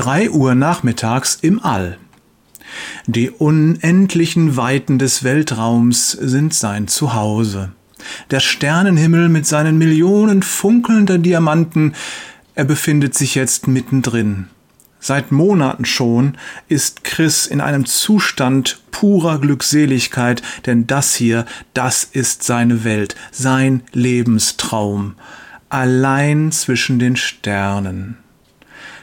Drei Uhr nachmittags im All. Die unendlichen Weiten des Weltraums sind sein Zuhause. Der Sternenhimmel mit seinen Millionen funkelnder Diamanten, er befindet sich jetzt mittendrin. Seit Monaten schon ist Chris in einem Zustand purer Glückseligkeit, denn das hier, das ist seine Welt, sein Lebenstraum, allein zwischen den Sternen.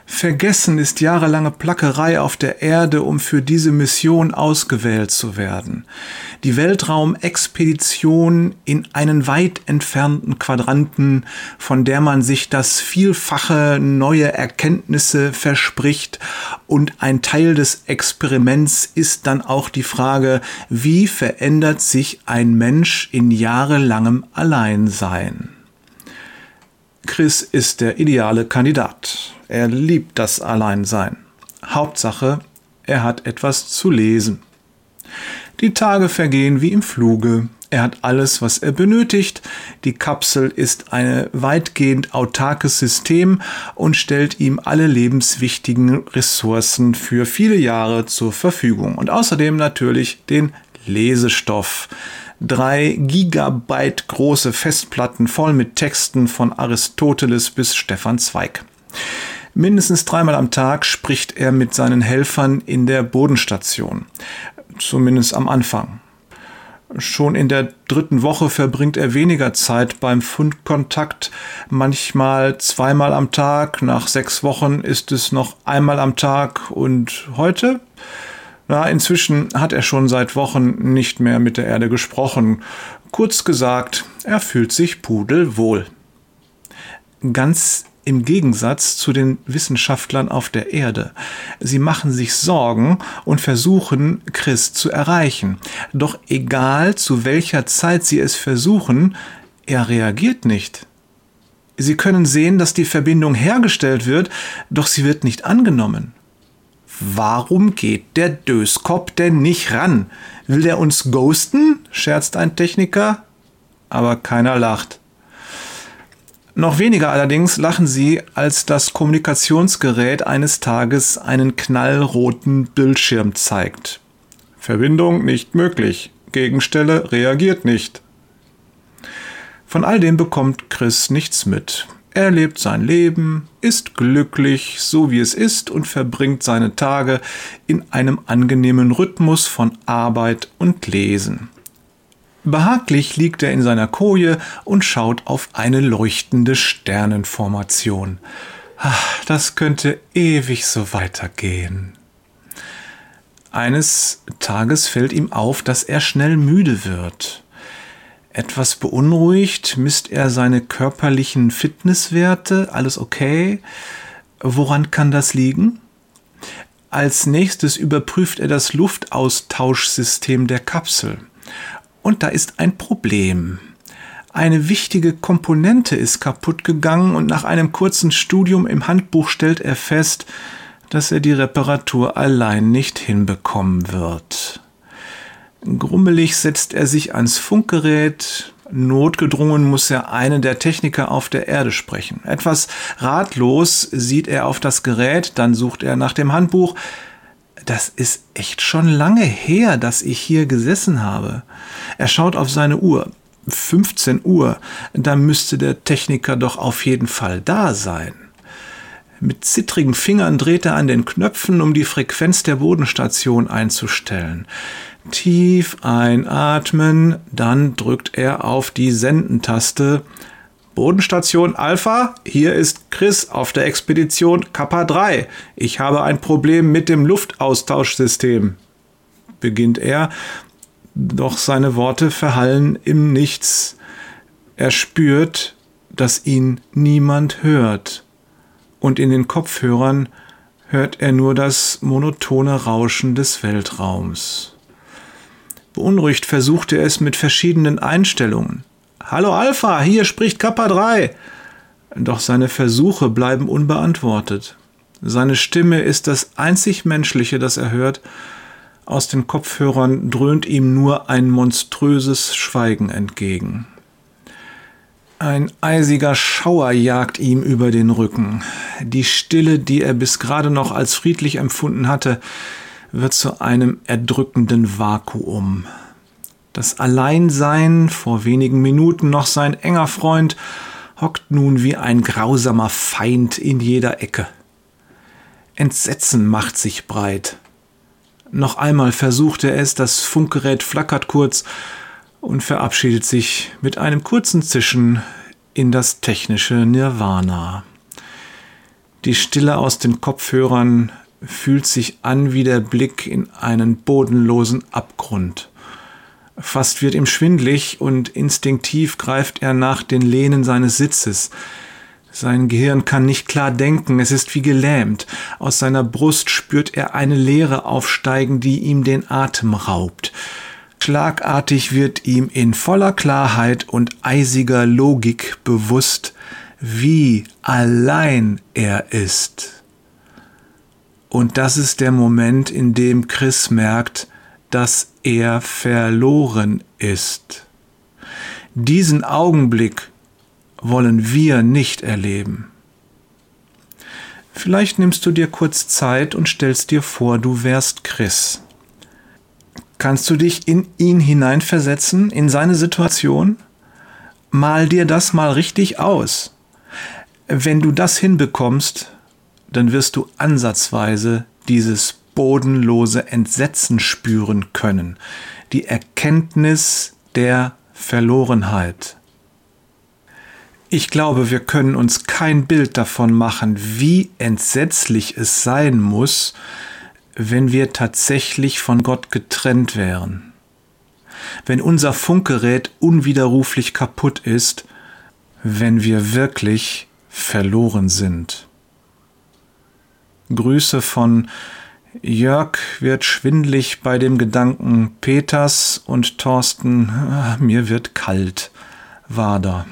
Vergessen ist jahrelange Plackerei auf der Erde, um für diese Mission ausgewählt zu werden. Die Weltraumexpedition in einen weit entfernten Quadranten, von der man sich das Vielfache neue Erkenntnisse verspricht. Und ein Teil des Experiments ist dann auch die Frage, wie verändert sich ein Mensch in jahrelangem Alleinsein? Chris ist der ideale Kandidat. Er liebt das Alleinsein. Hauptsache, er hat etwas zu lesen. Die Tage vergehen wie im Fluge. Er hat alles, was er benötigt. Die Kapsel ist ein weitgehend autarkes System und stellt ihm alle lebenswichtigen Ressourcen für viele Jahre zur Verfügung. Und außerdem natürlich den Lesestoff. Drei Gigabyte große Festplatten voll mit Texten von Aristoteles bis Stefan Zweig. Mindestens dreimal am Tag spricht er mit seinen Helfern in der Bodenstation. Zumindest am Anfang. Schon in der dritten Woche verbringt er weniger Zeit beim Fundkontakt, manchmal zweimal am Tag, nach sechs Wochen ist es noch einmal am Tag und heute? Na, inzwischen hat er schon seit Wochen nicht mehr mit der Erde gesprochen. Kurz gesagt, er fühlt sich pudelwohl. Ganz im Gegensatz zu den Wissenschaftlern auf der Erde. Sie machen sich Sorgen und versuchen, Chris zu erreichen. Doch egal zu welcher Zeit sie es versuchen, er reagiert nicht. Sie können sehen, dass die Verbindung hergestellt wird, doch sie wird nicht angenommen. Warum geht der Döskop denn nicht ran? Will der uns ghosten? scherzt ein Techniker. Aber keiner lacht. Noch weniger allerdings lachen sie, als das Kommunikationsgerät eines Tages einen knallroten Bildschirm zeigt. Verbindung nicht möglich. Gegenstelle reagiert nicht. Von all dem bekommt Chris nichts mit. Er lebt sein Leben, ist glücklich, so wie es ist, und verbringt seine Tage in einem angenehmen Rhythmus von Arbeit und Lesen. Behaglich liegt er in seiner Koje und schaut auf eine leuchtende Sternenformation. Das könnte ewig so weitergehen. Eines Tages fällt ihm auf, dass er schnell müde wird. Etwas beunruhigt misst er seine körperlichen Fitnesswerte. Alles okay? Woran kann das liegen? Als nächstes überprüft er das Luftaustauschsystem der Kapsel. Und da ist ein Problem. Eine wichtige Komponente ist kaputt gegangen und nach einem kurzen Studium im Handbuch stellt er fest, dass er die Reparatur allein nicht hinbekommen wird. Grummelig setzt er sich ans Funkgerät, Notgedrungen muss er einen der Techniker auf der Erde sprechen. Etwas ratlos sieht er auf das Gerät, dann sucht er nach dem Handbuch, das ist echt schon lange her, dass ich hier gesessen habe. Er schaut auf seine Uhr. 15 Uhr, da müsste der Techniker doch auf jeden Fall da sein. Mit zittrigen Fingern dreht er an den Knöpfen, um die Frequenz der Bodenstation einzustellen. Tief einatmen, dann drückt er auf die Sendentaste. Bodenstation Alpha, hier ist Chris auf der Expedition Kappa 3. Ich habe ein Problem mit dem Luftaustauschsystem. Beginnt er, doch seine Worte verhallen im Nichts. Er spürt, dass ihn niemand hört. Und in den Kopfhörern hört er nur das monotone Rauschen des Weltraums. Beunruhigt versucht er es mit verschiedenen Einstellungen. Hallo Alpha, hier spricht Kappa 3. Doch seine Versuche bleiben unbeantwortet. Seine Stimme ist das einzig Menschliche, das er hört. Aus den Kopfhörern dröhnt ihm nur ein monströses Schweigen entgegen. Ein eisiger Schauer jagt ihm über den Rücken. die Stille, die er bis gerade noch als friedlich empfunden hatte, wird zu einem erdrückenden Vakuum. Das Alleinsein, vor wenigen Minuten noch sein enger Freund, hockt nun wie ein grausamer Feind in jeder Ecke. Entsetzen macht sich breit. Noch einmal versucht er es, das Funkgerät flackert kurz und verabschiedet sich mit einem kurzen Zischen in das technische Nirvana. Die Stille aus den Kopfhörern fühlt sich an wie der Blick in einen bodenlosen Abgrund. Fast wird ihm schwindlig und instinktiv greift er nach den Lehnen seines Sitzes. Sein Gehirn kann nicht klar denken, es ist wie gelähmt. Aus seiner Brust spürt er eine Leere aufsteigen, die ihm den Atem raubt. Schlagartig wird ihm in voller Klarheit und eisiger Logik bewusst, wie allein er ist. Und das ist der Moment, in dem Chris merkt, dass er verloren ist. Diesen Augenblick wollen wir nicht erleben. Vielleicht nimmst du dir kurz Zeit und stellst dir vor, du wärst Chris. Kannst du dich in ihn hineinversetzen, in seine Situation? Mal dir das mal richtig aus. Wenn du das hinbekommst, dann wirst du ansatzweise dieses bodenlose Entsetzen spüren können, die Erkenntnis der Verlorenheit. Ich glaube, wir können uns kein Bild davon machen, wie entsetzlich es sein muss, wenn wir tatsächlich von Gott getrennt wären. Wenn unser Funkgerät unwiderruflich kaputt ist, wenn wir wirklich verloren sind. Grüße von Jörg wird schwindlig bei dem Gedanken Peters und Thorsten, ah, mir wird kalt, Wader.